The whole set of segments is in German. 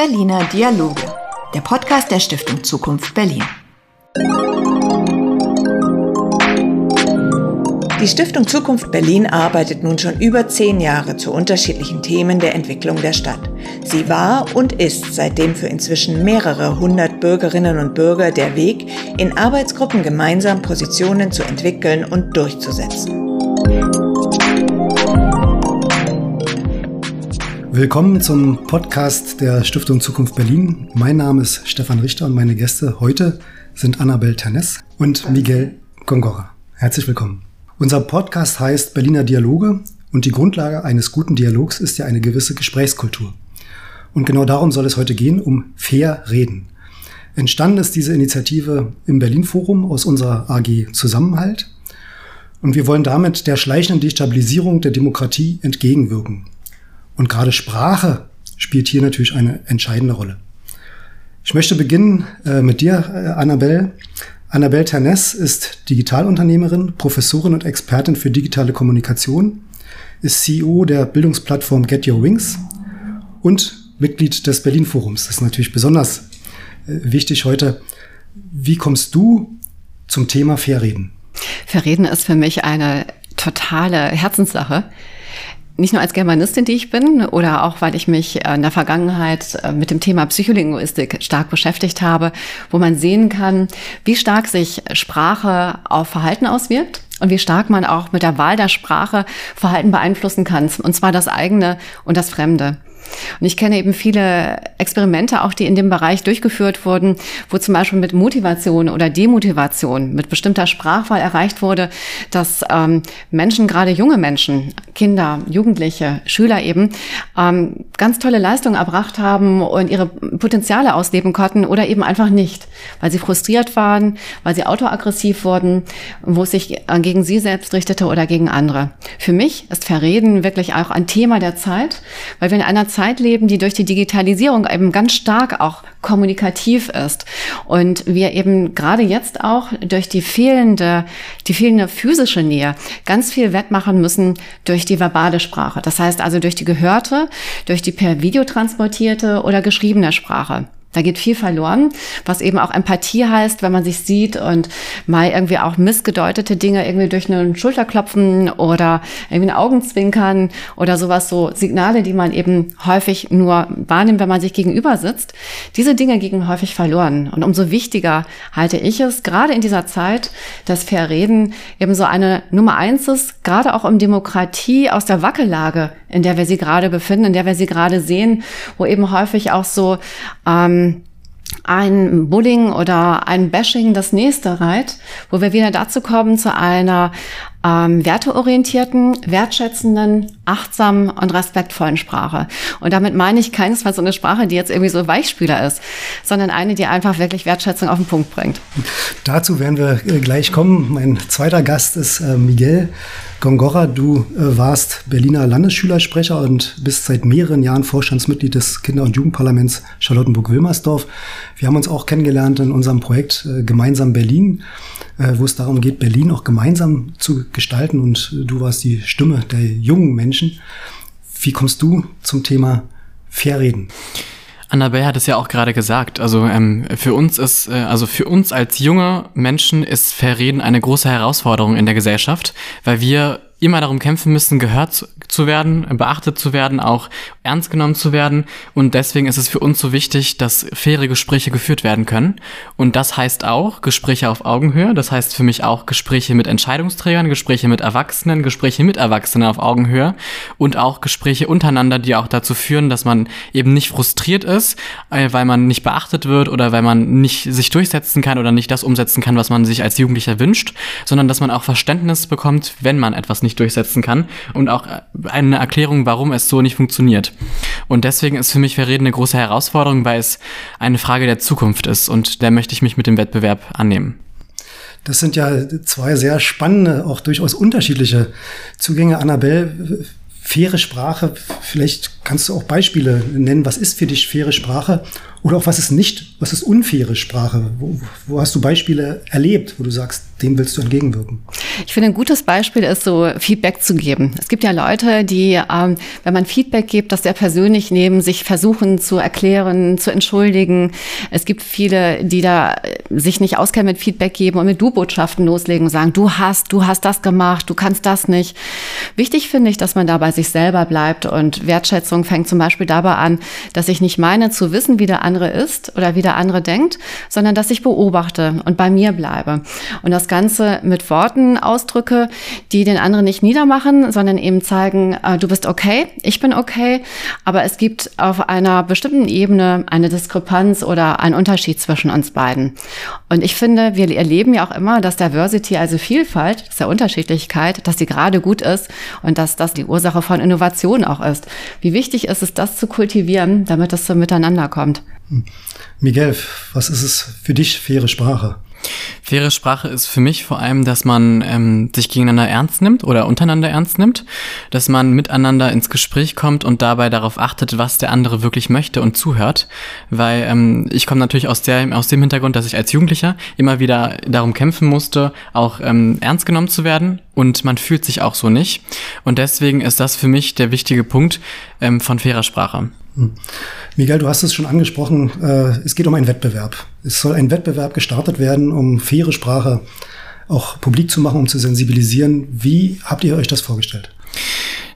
Berliner Dialoge, der Podcast der Stiftung Zukunft Berlin. Die Stiftung Zukunft Berlin arbeitet nun schon über zehn Jahre zu unterschiedlichen Themen der Entwicklung der Stadt. Sie war und ist seitdem für inzwischen mehrere hundert Bürgerinnen und Bürger der Weg, in Arbeitsgruppen gemeinsam Positionen zu entwickeln und durchzusetzen. Willkommen zum Podcast der Stiftung Zukunft Berlin. Mein Name ist Stefan Richter und meine Gäste heute sind Annabel Ternes und Miguel Gongora. Herzlich willkommen. Unser Podcast heißt Berliner Dialoge und die Grundlage eines guten Dialogs ist ja eine gewisse Gesprächskultur. Und genau darum soll es heute gehen, um fair reden. Entstanden ist diese Initiative im Berlin Forum aus unserer AG Zusammenhalt. Und wir wollen damit der schleichenden Destabilisierung der Demokratie entgegenwirken. Und gerade Sprache spielt hier natürlich eine entscheidende Rolle. Ich möchte beginnen äh, mit dir, äh, Annabelle. Annabelle Ternes ist Digitalunternehmerin, Professorin und Expertin für digitale Kommunikation, ist CEO der Bildungsplattform Get Your Wings und Mitglied des Berlin Forums. Das ist natürlich besonders äh, wichtig heute. Wie kommst du zum Thema Fairreden? Fairreden ist für mich eine totale Herzenssache nicht nur als Germanistin, die ich bin, oder auch, weil ich mich in der Vergangenheit äh, mit dem Thema Psycholinguistik stark beschäftigt habe, wo man sehen kann, wie stark sich Sprache auf Verhalten auswirkt und wie stark man auch mit der Wahl der Sprache Verhalten beeinflussen kann, und zwar das eigene und das Fremde. Und ich kenne eben viele Experimente auch, die in dem Bereich durchgeführt wurden, wo zum Beispiel mit Motivation oder Demotivation, mit bestimmter Sprachwahl erreicht wurde, dass ähm, Menschen, gerade junge Menschen, Kinder, Jugendliche, Schüler eben, ähm, ganz tolle Leistungen erbracht haben und ihre Potenziale ausleben konnten oder eben einfach nicht, weil sie frustriert waren, weil sie autoaggressiv wurden, wo es sich gegen sie selbst richtete oder gegen andere. Für mich ist Verreden wirklich auch ein Thema der Zeit, weil wir in einer Zeit Zeit leben, die durch die Digitalisierung eben ganz stark auch kommunikativ ist. Und wir eben gerade jetzt auch durch die fehlende, die fehlende physische Nähe ganz viel wettmachen müssen durch die verbale Sprache. Das heißt also durch die gehörte, durch die per Video transportierte oder geschriebene Sprache. Da geht viel verloren, was eben auch Empathie heißt, wenn man sich sieht und mal irgendwie auch missgedeutete Dinge irgendwie durch einen Schulterklopfen oder irgendwie ein Augenzwinkern oder sowas, so Signale, die man eben häufig nur wahrnimmt, wenn man sich gegenüber sitzt. Diese Dinge gehen häufig verloren. Und umso wichtiger halte ich es, gerade in dieser Zeit, dass Fair Reden eben so eine Nummer eins ist, gerade auch um Demokratie aus der Wackellage, in der wir sie gerade befinden, in der wir sie gerade sehen, wo eben häufig auch so, ähm, ein Bullying oder ein Bashing das nächste reiht, wo wir wieder dazu kommen zu einer ähm, werteorientierten, wertschätzenden, achtsamen und respektvollen Sprache. Und damit meine ich keinesfalls so eine Sprache, die jetzt irgendwie so Weichspüler ist, sondern eine, die einfach wirklich Wertschätzung auf den Punkt bringt. Dazu werden wir äh, gleich kommen. Mein zweiter Gast ist äh, Miguel Gongora. Du äh, warst Berliner Landesschülersprecher und bist seit mehreren Jahren Vorstandsmitglied des Kinder- und Jugendparlaments Charlottenburg-Wilmersdorf. Wir haben uns auch kennengelernt in unserem Projekt äh, Gemeinsam Berlin wo es darum geht, Berlin auch gemeinsam zu gestalten. Und äh, du warst die Stimme der jungen Menschen. Wie kommst du zum Thema Fairreden? Annabelle hat es ja auch gerade gesagt. Also ähm, für uns ist, äh, also für uns als junge Menschen ist Fairreden eine große Herausforderung in der Gesellschaft, weil wir immer darum kämpfen müssen, gehört zu werden, beachtet zu werden, auch ernst genommen zu werden. Und deswegen ist es für uns so wichtig, dass faire Gespräche geführt werden können. Und das heißt auch Gespräche auf Augenhöhe. Das heißt für mich auch Gespräche mit Entscheidungsträgern, Gespräche mit Erwachsenen, Gespräche mit Erwachsenen auf Augenhöhe und auch Gespräche untereinander, die auch dazu führen, dass man eben nicht frustriert ist, äh, weil man nicht beachtet wird oder weil man nicht sich durchsetzen kann oder nicht das umsetzen kann, was man sich als Jugendlicher wünscht, sondern dass man auch Verständnis bekommt, wenn man etwas nicht durchsetzen kann und auch äh, eine Erklärung, warum es so nicht funktioniert. Und deswegen ist für mich Verreden eine große Herausforderung, weil es eine Frage der Zukunft ist und der möchte ich mich mit dem Wettbewerb annehmen. Das sind ja zwei sehr spannende, auch durchaus unterschiedliche Zugänge. Annabelle, faire Sprache, vielleicht kannst du auch Beispiele nennen. Was ist für dich faire Sprache? Oder auch was ist nicht, was ist unfaire Sprache? Wo, wo hast du Beispiele erlebt, wo du sagst, dem willst du entgegenwirken? Ich finde, ein gutes Beispiel ist so Feedback zu geben. Es gibt ja Leute, die, ähm, wenn man Feedback gibt, das sehr persönlich nehmen, sich versuchen zu erklären, zu entschuldigen. Es gibt viele, die da äh, sich nicht auskennen mit Feedback geben und mit Du-Botschaften loslegen und sagen, du hast, du hast das gemacht, du kannst das nicht. Wichtig finde ich, dass man da bei sich selber bleibt und Wertschätzung fängt zum Beispiel dabei an, dass ich nicht meine zu wissen, wie der andere ist oder wie der andere denkt, sondern dass ich beobachte und bei mir bleibe. Und das Ganze mit Worten ausdrücke, die den anderen nicht niedermachen, sondern eben zeigen, äh, du bist okay, ich bin okay, aber es gibt auf einer bestimmten Ebene eine Diskrepanz oder einen Unterschied zwischen uns beiden. Und ich finde, wir erleben ja auch immer, dass Diversity, also Vielfalt, das ist ja Unterschiedlichkeit, dass sie gerade gut ist und dass das die Ursache von Innovation auch ist. Wie wichtig ist es, das zu kultivieren, damit es so miteinander kommt? Miguel, was ist es für dich faire Sprache? Faire Sprache ist für mich vor allem, dass man ähm, sich gegeneinander ernst nimmt oder untereinander ernst nimmt, dass man miteinander ins Gespräch kommt und dabei darauf achtet, was der andere wirklich möchte und zuhört. Weil ähm, ich komme natürlich aus, der, aus dem Hintergrund, dass ich als Jugendlicher immer wieder darum kämpfen musste, auch ähm, ernst genommen zu werden und man fühlt sich auch so nicht. Und deswegen ist das für mich der wichtige Punkt ähm, von fairer Sprache. Hm. Miguel, du hast es schon angesprochen, äh, es geht um einen Wettbewerb. Es soll ein Wettbewerb gestartet werden, um faire Sprache auch publik zu machen, um zu sensibilisieren. Wie habt ihr euch das vorgestellt?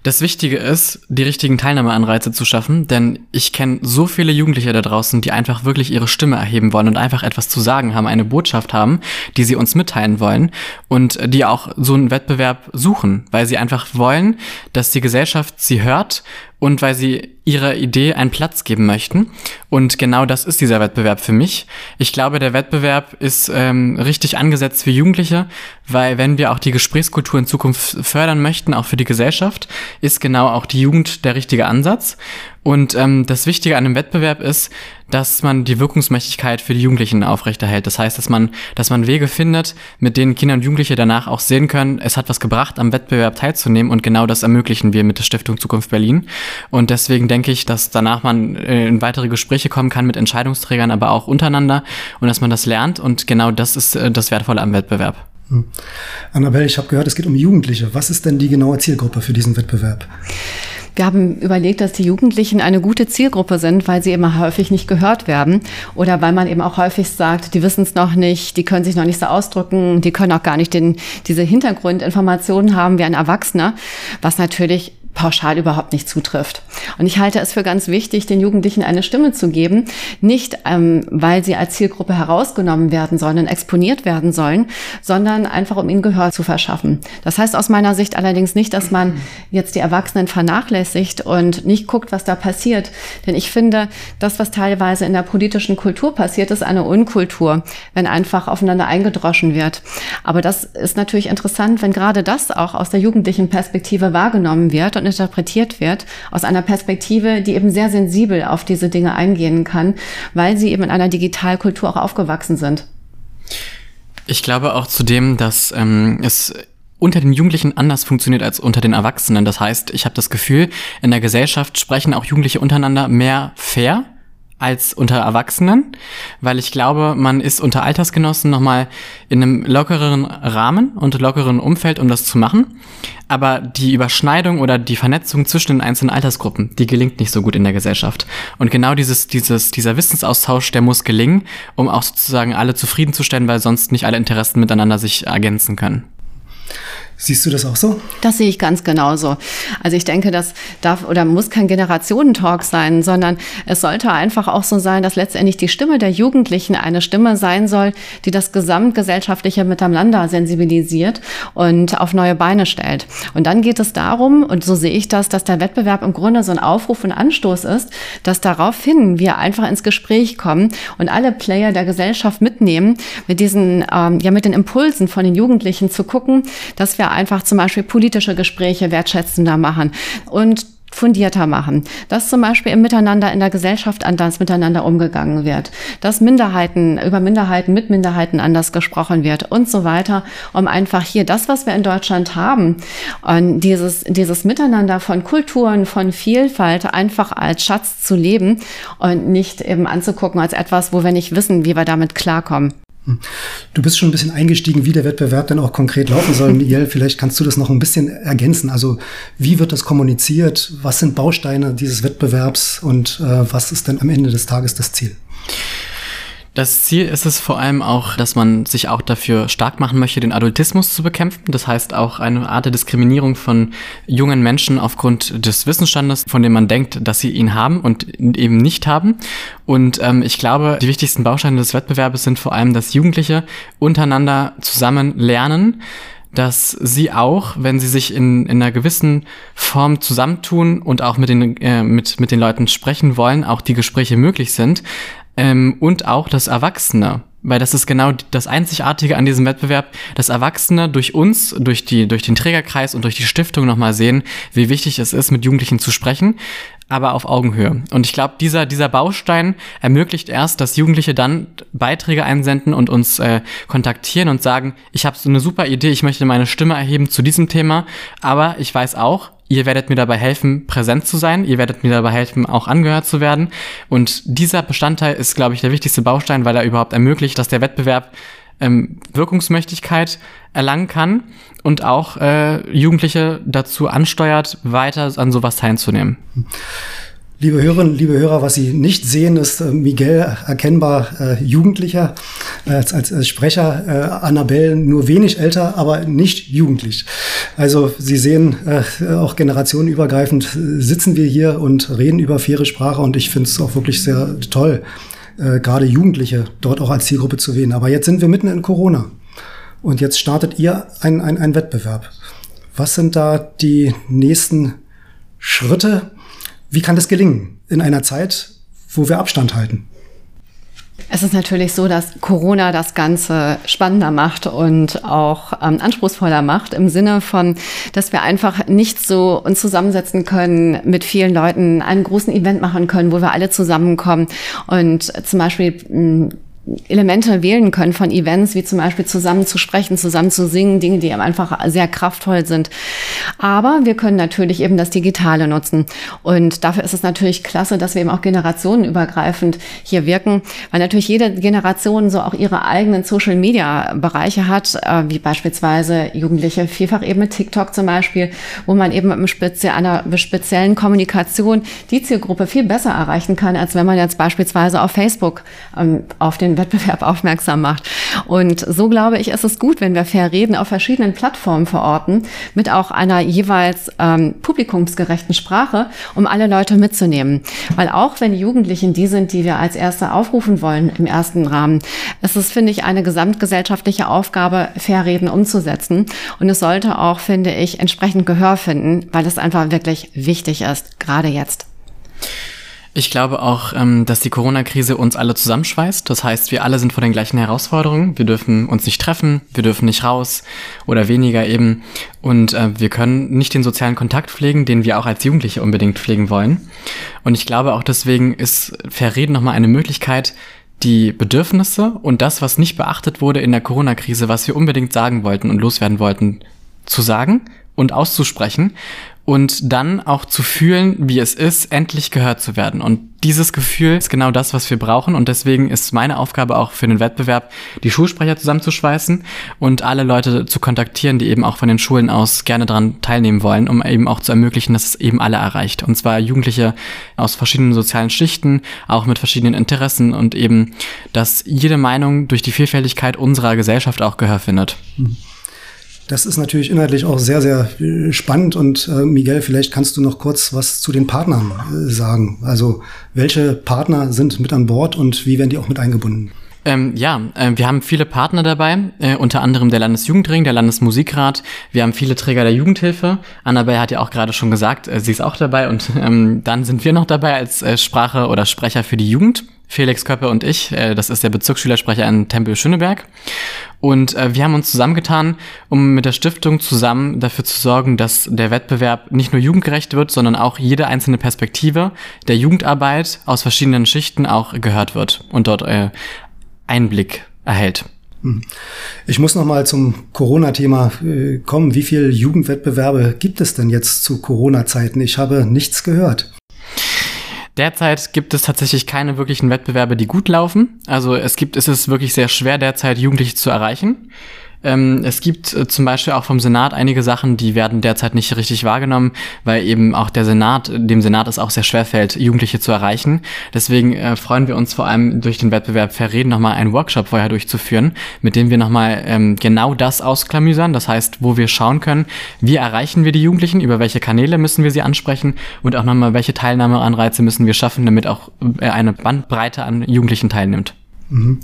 Das Wichtige ist, die richtigen Teilnahmeanreize zu schaffen, denn ich kenne so viele Jugendliche da draußen, die einfach wirklich ihre Stimme erheben wollen und einfach etwas zu sagen haben, eine Botschaft haben, die sie uns mitteilen wollen und die auch so einen Wettbewerb suchen, weil sie einfach wollen, dass die Gesellschaft sie hört und weil sie ihrer Idee einen Platz geben möchten. Und genau das ist dieser Wettbewerb für mich. Ich glaube, der Wettbewerb ist ähm, richtig angesetzt für Jugendliche, weil wenn wir auch die Gesprächskultur in Zukunft fördern möchten, auch für die Gesellschaft, ist genau auch die Jugend der richtige Ansatz. Und ähm, das Wichtige an dem Wettbewerb ist, dass man die Wirkungsmächtigkeit für die Jugendlichen aufrechterhält. Das heißt, dass man, dass man Wege findet, mit denen Kinder und Jugendliche danach auch sehen können, es hat was gebracht, am Wettbewerb teilzunehmen und genau das ermöglichen wir mit der Stiftung Zukunft Berlin. Und deswegen denke ich, dass danach man äh, in weitere Gespräche kommen kann mit Entscheidungsträgern, aber auch untereinander und dass man das lernt und genau das ist äh, das Wertvolle am Wettbewerb. Hm. Annabelle, ich habe gehört, es geht um Jugendliche. Was ist denn die genaue Zielgruppe für diesen Wettbewerb? Wir haben überlegt, dass die Jugendlichen eine gute Zielgruppe sind, weil sie immer häufig nicht gehört werden oder weil man eben auch häufig sagt, die wissen es noch nicht, die können sich noch nicht so ausdrücken, die können auch gar nicht den, diese Hintergrundinformationen haben wie ein Erwachsener, was natürlich pauschal überhaupt nicht zutrifft. Und ich halte es für ganz wichtig, den Jugendlichen eine Stimme zu geben, nicht ähm, weil sie als Zielgruppe herausgenommen werden sollen und exponiert werden sollen, sondern einfach um ihnen Gehör zu verschaffen. Das heißt aus meiner Sicht allerdings nicht, dass man jetzt die Erwachsenen vernachlässigt und nicht guckt, was da passiert. Denn ich finde, das, was teilweise in der politischen Kultur passiert, ist eine Unkultur, wenn einfach aufeinander eingedroschen wird. Aber das ist natürlich interessant, wenn gerade das auch aus der jugendlichen Perspektive wahrgenommen wird und interpretiert wird, aus einer Perspektive, die eben sehr sensibel auf diese Dinge eingehen kann, weil sie eben in einer Digitalkultur auch aufgewachsen sind. Ich glaube auch zudem, dass ähm, es unter den Jugendlichen anders funktioniert als unter den Erwachsenen. Das heißt, ich habe das Gefühl, in der Gesellschaft sprechen auch Jugendliche untereinander mehr fair als unter Erwachsenen, weil ich glaube, man ist unter Altersgenossen nochmal in einem lockeren Rahmen und lockeren Umfeld, um das zu machen. Aber die Überschneidung oder die Vernetzung zwischen den einzelnen Altersgruppen, die gelingt nicht so gut in der Gesellschaft. Und genau dieses, dieses, dieser Wissensaustausch, der muss gelingen, um auch sozusagen alle zufriedenzustellen, weil sonst nicht alle Interessen miteinander sich ergänzen können. Siehst du das auch so? Das sehe ich ganz genauso. Also ich denke, das darf oder muss kein Generationentalk sein, sondern es sollte einfach auch so sein, dass letztendlich die Stimme der Jugendlichen eine Stimme sein soll, die das gesamtgesellschaftliche Miteinander sensibilisiert und auf neue Beine stellt. Und dann geht es darum, und so sehe ich das, dass der Wettbewerb im Grunde so ein Aufruf und Anstoß ist, dass daraufhin wir einfach ins Gespräch kommen und alle Player der Gesellschaft mitnehmen, mit diesen, ähm, ja, mit den Impulsen von den Jugendlichen zu gucken, dass wir wir einfach zum Beispiel politische Gespräche wertschätzender machen und fundierter machen, dass zum Beispiel im Miteinander in der Gesellschaft anders miteinander umgegangen wird, dass Minderheiten über Minderheiten mit Minderheiten anders gesprochen wird und so weiter, um einfach hier das, was wir in Deutschland haben, dieses, dieses Miteinander von Kulturen, von Vielfalt einfach als Schatz zu leben und nicht eben anzugucken als etwas, wo wir nicht wissen, wie wir damit klarkommen. Du bist schon ein bisschen eingestiegen, wie der Wettbewerb dann auch konkret laufen soll. Miguel, vielleicht kannst du das noch ein bisschen ergänzen. Also wie wird das kommuniziert? Was sind Bausteine dieses Wettbewerbs und äh, was ist denn am Ende des Tages das Ziel? Das Ziel ist es vor allem auch, dass man sich auch dafür stark machen möchte, den Adultismus zu bekämpfen. Das heißt auch eine Art der Diskriminierung von jungen Menschen aufgrund des Wissensstandes, von dem man denkt, dass sie ihn haben und eben nicht haben. Und ähm, ich glaube, die wichtigsten Bausteine des Wettbewerbes sind vor allem, dass Jugendliche untereinander zusammen lernen, dass sie auch, wenn sie sich in, in einer gewissen Form zusammentun und auch mit den, äh, mit, mit den Leuten sprechen wollen, auch die Gespräche möglich sind, ähm, und auch das Erwachsene. Weil das ist genau das Einzigartige an diesem Wettbewerb, dass Erwachsene durch uns, durch, die, durch den Trägerkreis und durch die Stiftung nochmal sehen, wie wichtig es ist, mit Jugendlichen zu sprechen, aber auf Augenhöhe. Und ich glaube, dieser, dieser Baustein ermöglicht erst, dass Jugendliche dann Beiträge einsenden und uns äh, kontaktieren und sagen, ich habe so eine super Idee, ich möchte meine Stimme erheben zu diesem Thema, aber ich weiß auch, Ihr werdet mir dabei helfen, präsent zu sein. Ihr werdet mir dabei helfen, auch angehört zu werden. Und dieser Bestandteil ist, glaube ich, der wichtigste Baustein, weil er überhaupt ermöglicht, dass der Wettbewerb ähm, Wirkungsmächtigkeit erlangen kann und auch äh, Jugendliche dazu ansteuert, weiter an sowas teilzunehmen. Liebe Hörerinnen, liebe Hörer, was Sie nicht sehen, ist äh, Miguel erkennbar äh, Jugendlicher, äh, als, als Sprecher, äh, Annabelle nur wenig älter, aber nicht jugendlich. Also Sie sehen, äh, auch generationenübergreifend äh, sitzen wir hier und reden über faire Sprache und ich finde es auch wirklich sehr toll, äh, gerade Jugendliche dort auch als Zielgruppe zu wählen. Aber jetzt sind wir mitten in Corona und jetzt startet ihr ein, ein, ein Wettbewerb. Was sind da die nächsten Schritte? Wie kann das gelingen in einer Zeit, wo wir Abstand halten? Es ist natürlich so, dass Corona das Ganze spannender macht und auch ähm, anspruchsvoller macht im Sinne von, dass wir einfach nicht so uns zusammensetzen können mit vielen Leuten, einen großen Event machen können, wo wir alle zusammenkommen und zum Beispiel Elemente wählen können von Events, wie zum Beispiel zusammen zu sprechen, zusammen zu singen, Dinge, die einfach sehr kraftvoll sind. Aber wir können natürlich eben das Digitale nutzen. Und dafür ist es natürlich klasse, dass wir eben auch generationenübergreifend hier wirken, weil natürlich jede Generation so auch ihre eigenen Social-Media-Bereiche hat, äh, wie beispielsweise Jugendliche, vielfach eben mit TikTok zum Beispiel, wo man eben mit Spezie einer speziellen Kommunikation die Zielgruppe viel besser erreichen kann, als wenn man jetzt beispielsweise auf Facebook ähm, auf den Wettbewerb aufmerksam macht. Und so glaube ich, ist es gut, wenn wir fair reden auf verschiedenen Plattformen verorten, mit auch einer jeweils ähm, publikumsgerechten Sprache, um alle Leute mitzunehmen. Weil auch wenn Jugendlichen die sind, die wir als Erste aufrufen wollen im ersten Rahmen, ist es, finde ich, eine gesamtgesellschaftliche Aufgabe, fair reden umzusetzen. Und es sollte auch, finde ich, entsprechend Gehör finden, weil es einfach wirklich wichtig ist, gerade jetzt. Ich glaube auch, ähm, dass die Corona-Krise uns alle zusammenschweißt. Das heißt, wir alle sind vor den gleichen Herausforderungen. Wir dürfen uns nicht treffen, wir dürfen nicht raus oder weniger eben. Und äh, wir können nicht den sozialen Kontakt pflegen, den wir auch als Jugendliche unbedingt pflegen wollen. Und ich glaube auch deswegen ist Verreden nochmal eine Möglichkeit, die Bedürfnisse und das, was nicht beachtet wurde in der Corona-Krise, was wir unbedingt sagen wollten und loswerden wollten, zu sagen und auszusprechen und dann auch zu fühlen, wie es ist, endlich gehört zu werden. Und dieses Gefühl ist genau das, was wir brauchen. Und deswegen ist meine Aufgabe auch für den Wettbewerb, die Schulsprecher zusammenzuschweißen und alle Leute zu kontaktieren, die eben auch von den Schulen aus gerne daran teilnehmen wollen, um eben auch zu ermöglichen, dass es eben alle erreicht. Und zwar Jugendliche aus verschiedenen sozialen Schichten, auch mit verschiedenen Interessen und eben, dass jede Meinung durch die Vielfältigkeit unserer Gesellschaft auch Gehör findet. Mhm. Das ist natürlich inhaltlich auch sehr, sehr äh, spannend. Und äh, Miguel, vielleicht kannst du noch kurz was zu den Partnern äh, sagen. Also welche Partner sind mit an Bord und wie werden die auch mit eingebunden? Ähm, ja, äh, wir haben viele Partner dabei, äh, unter anderem der Landesjugendring, der Landesmusikrat. Wir haben viele Träger der Jugendhilfe. Annabelle hat ja auch gerade schon gesagt, äh, sie ist auch dabei. Und ähm, dann sind wir noch dabei als äh, Sprache oder Sprecher für die Jugend. Felix Köppe und ich, äh, das ist der Bezirksschülersprecher in Tempel-Schöneberg. Und äh, wir haben uns zusammengetan, um mit der Stiftung zusammen dafür zu sorgen, dass der Wettbewerb nicht nur jugendgerecht wird, sondern auch jede einzelne Perspektive der Jugendarbeit aus verschiedenen Schichten auch gehört wird und dort Einblick erhält. Hm. Ich muss noch mal zum Corona-Thema äh, kommen. Wie viele Jugendwettbewerbe gibt es denn jetzt zu Corona-Zeiten? Ich habe nichts gehört. Derzeit gibt es tatsächlich keine wirklichen Wettbewerbe, die gut laufen. Also es gibt, es ist wirklich sehr schwer derzeit Jugendliche zu erreichen. Ähm, es gibt äh, zum Beispiel auch vom Senat einige Sachen, die werden derzeit nicht richtig wahrgenommen, weil eben auch der Senat, dem Senat es auch sehr schwer fällt, Jugendliche zu erreichen. Deswegen äh, freuen wir uns vor allem durch den Wettbewerb Verreden nochmal einen Workshop vorher durchzuführen, mit dem wir nochmal ähm, genau das ausklamüsern. Das heißt, wo wir schauen können, wie erreichen wir die Jugendlichen, über welche Kanäle müssen wir sie ansprechen und auch nochmal, welche Teilnahmeanreize müssen wir schaffen, damit auch äh, eine Bandbreite an Jugendlichen teilnimmt. Mhm.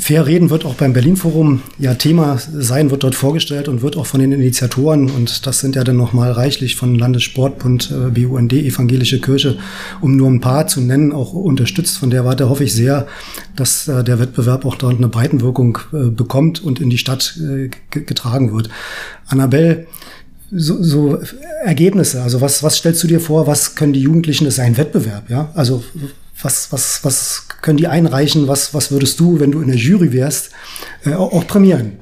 Fair Reden wird auch beim Berlin Forum ja Thema sein, wird dort vorgestellt und wird auch von den Initiatoren, und das sind ja dann nochmal reichlich von Landessportbund, äh, BUND, Evangelische Kirche, um nur ein paar zu nennen, auch unterstützt. Von der Warte hoffe ich sehr, dass äh, der Wettbewerb auch dort eine Breitenwirkung äh, bekommt und in die Stadt getragen wird. Annabelle, so, so Ergebnisse, also was, was stellst du dir vor, was können die Jugendlichen, das ist ein Wettbewerb, ja? Also was, was, was können die einreichen? Was, was würdest du, wenn du in der Jury wärst, äh, auch, auch prämieren?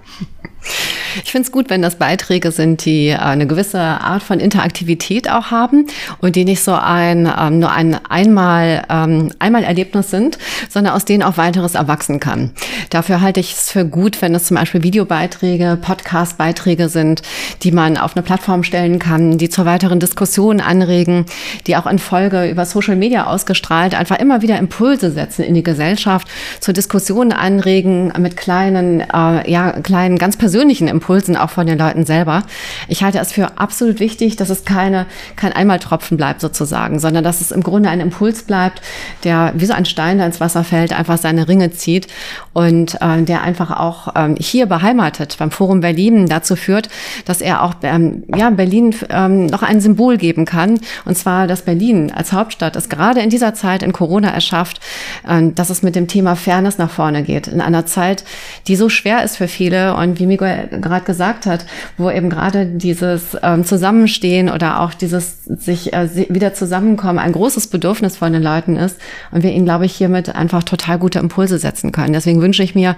Ich finde es gut, wenn das Beiträge sind, die äh, eine gewisse Art von Interaktivität auch haben und die nicht so ein ähm, nur ein einmal ähm, einmal Erlebnis sind, sondern aus denen auch weiteres erwachsen kann. Dafür halte ich es für gut, wenn es zum Beispiel Videobeiträge, Podcast-Beiträge sind, die man auf eine Plattform stellen kann, die zur weiteren Diskussion anregen, die auch in Folge über Social Media ausgestrahlt einfach immer wieder Impulse setzen in die Gesellschaft, zur Diskussion anregen mit kleinen, äh, ja kleinen ganz persönlichen Impulsen Impulsen auch von den Leuten selber. Ich halte es für absolut wichtig, dass es keine, kein Einmaltropfen bleibt sozusagen, sondern dass es im Grunde ein Impuls bleibt, der wie so ein Stein, der ins Wasser fällt, einfach seine Ringe zieht und äh, der einfach auch ähm, hier beheimatet beim Forum Berlin dazu führt, dass er auch ähm, ja, Berlin ähm, noch ein Symbol geben kann. Und zwar, dass Berlin als Hauptstadt es gerade in dieser Zeit in Corona erschafft, äh, dass es mit dem Thema Fairness nach vorne geht. In einer Zeit, die so schwer ist für viele und wie Miguel gerade gerade gesagt hat, wo eben gerade dieses ähm, Zusammenstehen oder auch dieses sich äh, wieder zusammenkommen ein großes Bedürfnis von den Leuten ist und wir ihnen, glaube ich, hiermit einfach total gute Impulse setzen können. Deswegen wünsche ich mir,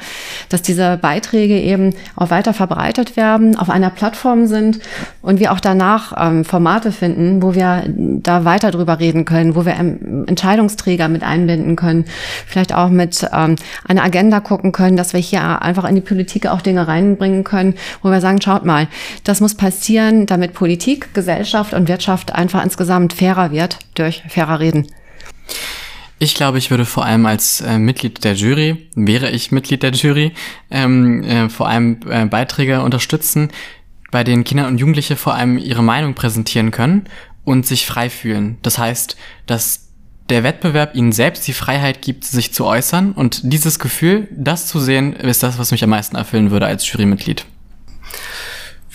dass diese Beiträge eben auch weiter verbreitet werden, auf einer Plattform sind und wir auch danach ähm, Formate finden, wo wir da weiter drüber reden können, wo wir Entscheidungsträger mit einbinden können, vielleicht auch mit ähm, einer Agenda gucken können, dass wir hier einfach in die Politik auch Dinge reinbringen können, wo wir sagen, schaut mal, das muss passieren, damit Politik, Gesellschaft und Wirtschaft einfach insgesamt fairer wird durch fairer Reden. Ich glaube, ich würde vor allem als äh, Mitglied der Jury, wäre ich Mitglied der Jury, ähm, äh, vor allem äh, Beiträge unterstützen, bei denen Kinder und Jugendliche vor allem ihre Meinung präsentieren können und sich frei fühlen. Das heißt, dass der Wettbewerb ihnen selbst die Freiheit gibt, sich zu äußern und dieses Gefühl, das zu sehen, ist das, was mich am meisten erfüllen würde als Jurymitglied.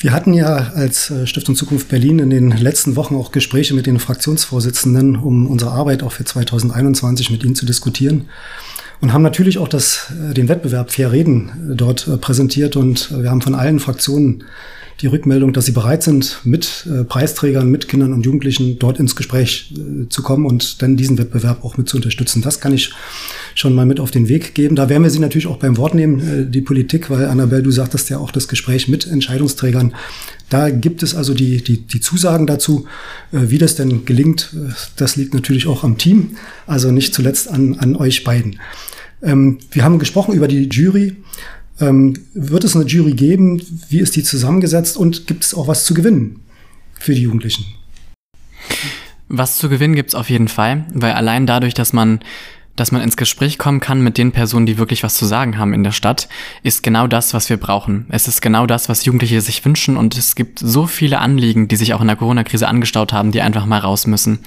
Wir hatten ja als äh, Stiftung Zukunft Berlin in den letzten Wochen auch Gespräche mit den Fraktionsvorsitzenden, um unsere Arbeit auch für 2021 mit ihnen zu diskutieren. Und haben natürlich auch das, äh, den Wettbewerb Fair Reden äh, dort präsentiert. Und wir haben von allen Fraktionen die Rückmeldung, dass sie bereit sind, mit äh, Preisträgern, mit Kindern und Jugendlichen dort ins Gespräch äh, zu kommen und dann diesen Wettbewerb auch mit zu unterstützen. Das kann ich schon mal mit auf den Weg geben. Da werden wir Sie natürlich auch beim Wort nehmen, äh, die Politik, weil Annabelle, du sagtest ja auch das Gespräch mit Entscheidungsträgern. Da gibt es also die, die, die Zusagen dazu. Äh, wie das denn gelingt, äh, das liegt natürlich auch am Team, also nicht zuletzt an, an euch beiden. Ähm, wir haben gesprochen über die Jury. Ähm, wird es eine Jury geben? Wie ist die zusammengesetzt? Und gibt es auch was zu gewinnen für die Jugendlichen? Was zu gewinnen gibt es auf jeden Fall, weil allein dadurch, dass man dass man ins Gespräch kommen kann mit den Personen, die wirklich was zu sagen haben in der Stadt, ist genau das, was wir brauchen. Es ist genau das, was Jugendliche sich wünschen und es gibt so viele Anliegen, die sich auch in der Corona-Krise angestaut haben, die einfach mal raus müssen.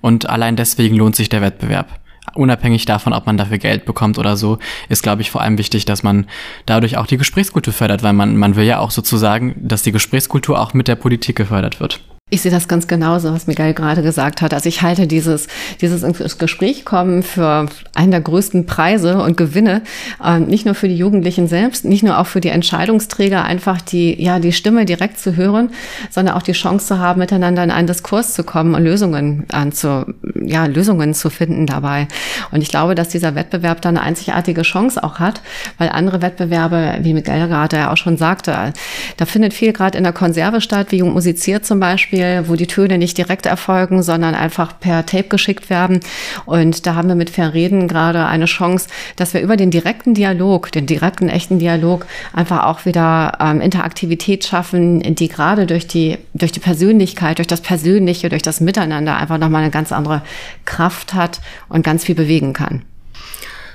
Und allein deswegen lohnt sich der Wettbewerb unabhängig davon, ob man dafür Geld bekommt oder so, ist, glaube ich, vor allem wichtig, dass man dadurch auch die Gesprächskultur fördert, weil man, man will ja auch sozusagen, dass die Gesprächskultur auch mit der Politik gefördert wird. Ich sehe das ganz genauso, was Miguel gerade gesagt hat. Also ich halte dieses, dieses ins Gespräch kommen für einen der größten Preise und Gewinne, äh, nicht nur für die Jugendlichen selbst, nicht nur auch für die Entscheidungsträger, einfach die, ja, die Stimme direkt zu hören, sondern auch die Chance zu haben, miteinander in einen Diskurs zu kommen und Lösungen anzu, ja, Lösungen zu finden dabei. Und ich glaube, dass dieser Wettbewerb da eine einzigartige Chance auch hat, weil andere Wettbewerbe, wie Miguel gerade ja auch schon sagte, da findet viel gerade in der Konserve statt, wie Jung musiziert zum Beispiel, wo die Töne nicht direkt erfolgen, sondern einfach per Tape geschickt werden. Und da haben wir mit Verreden gerade eine Chance, dass wir über den direkten Dialog, den direkten echten Dialog einfach auch wieder ähm, Interaktivität schaffen, die gerade durch die, durch die Persönlichkeit, durch das Persönliche, durch das Miteinander einfach nochmal eine ganz andere Kraft hat und ganz viel bewegen kann.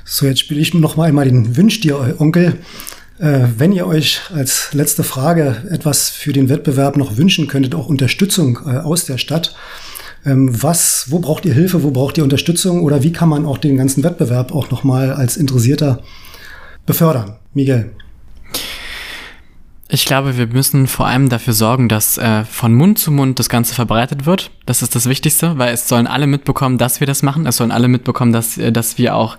So, jetzt spiele ich noch mal einmal den Wünsch dir, Onkel. Äh, wenn ihr euch als letzte Frage etwas für den Wettbewerb noch wünschen könntet, auch Unterstützung äh, aus der Stadt, ähm, was, wo braucht ihr Hilfe, wo braucht ihr Unterstützung oder wie kann man auch den ganzen Wettbewerb auch noch mal als Interessierter befördern? Miguel. Ich glaube, wir müssen vor allem dafür sorgen, dass äh, von Mund zu Mund das Ganze verbreitet wird. Das ist das Wichtigste, weil es sollen alle mitbekommen, dass wir das machen. Es sollen alle mitbekommen, dass, äh, dass wir auch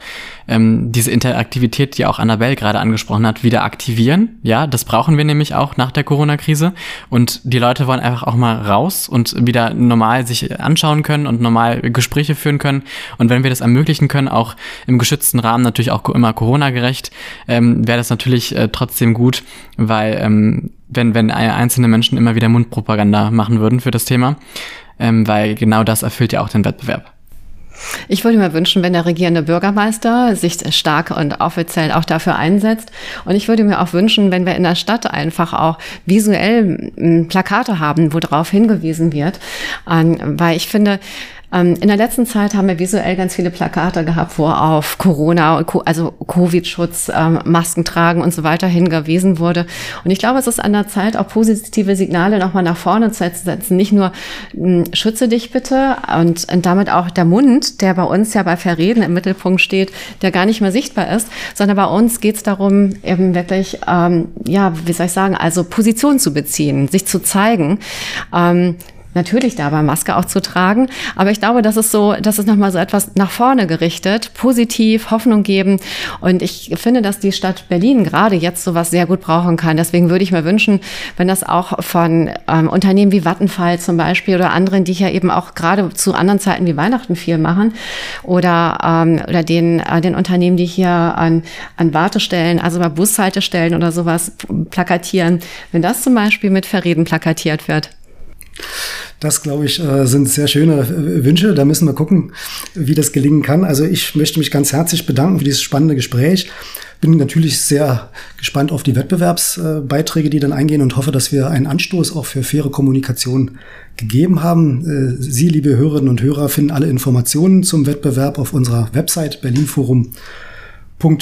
ähm, diese Interaktivität, die auch Annabelle gerade angesprochen hat, wieder aktivieren. Ja, das brauchen wir nämlich auch nach der Corona-Krise. Und die Leute wollen einfach auch mal raus und wieder normal sich anschauen können und normal Gespräche führen können. Und wenn wir das ermöglichen können, auch im geschützten Rahmen natürlich auch immer Corona-gerecht, ähm, wäre das natürlich äh, trotzdem gut, weil ähm, wenn, wenn einzelne Menschen immer wieder Mundpropaganda machen würden für das Thema, ähm, weil genau das erfüllt ja auch den Wettbewerb. Ich würde mir wünschen, wenn der regierende Bürgermeister sich stark und offiziell auch dafür einsetzt. Und ich würde mir auch wünschen, wenn wir in der Stadt einfach auch visuell Plakate haben, wo darauf hingewiesen wird. Weil ich finde, ähm, in der letzten Zeit haben wir visuell ganz viele Plakate gehabt, wo auf Corona, also Covid-Schutz, ähm, Masken tragen und so weiter hingewiesen wurde. Und ich glaube, es ist an der Zeit, auch positive Signale nochmal nach vorne zu setzen. Nicht nur hm, schütze dich bitte und, und damit auch der Mund, der bei uns ja bei Verreden im Mittelpunkt steht, der gar nicht mehr sichtbar ist, sondern bei uns geht es darum, eben wirklich, ähm, ja, wie soll ich sagen, also Position zu beziehen, sich zu zeigen. Ähm, natürlich dabei Maske auch zu tragen. Aber ich glaube, das ist so, das ist nochmal so etwas nach vorne gerichtet, positiv, Hoffnung geben. Und ich finde, dass die Stadt Berlin gerade jetzt sowas sehr gut brauchen kann. Deswegen würde ich mir wünschen, wenn das auch von ähm, Unternehmen wie Vattenfall zum Beispiel oder anderen, die ja eben auch gerade zu anderen Zeiten wie Weihnachten viel machen oder, ähm, oder den, äh, den Unternehmen, die hier an, an Wartestellen, also bei Bushaltestellen oder sowas plakatieren, wenn das zum Beispiel mit Verreden plakatiert wird. Das, glaube ich, äh, sind sehr schöne äh, Wünsche. Da müssen wir gucken, wie das gelingen kann. Also ich möchte mich ganz herzlich bedanken für dieses spannende Gespräch. Bin natürlich sehr gespannt auf die Wettbewerbsbeiträge, die dann eingehen und hoffe, dass wir einen Anstoß auch für faire Kommunikation gegeben haben. Äh, Sie, liebe Hörerinnen und Hörer, finden alle Informationen zum Wettbewerb auf unserer Website berlinforum.de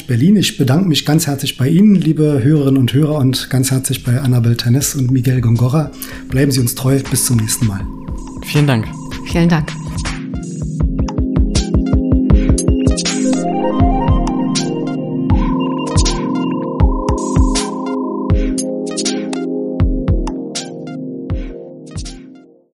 Berlin. Ich bedanke mich ganz herzlich bei Ihnen, liebe Hörerinnen und Hörer, und ganz herzlich bei Annabel Tanes und Miguel Gongora. Bleiben Sie uns treu. Bis zum nächsten Mal. Vielen Dank. Vielen Dank.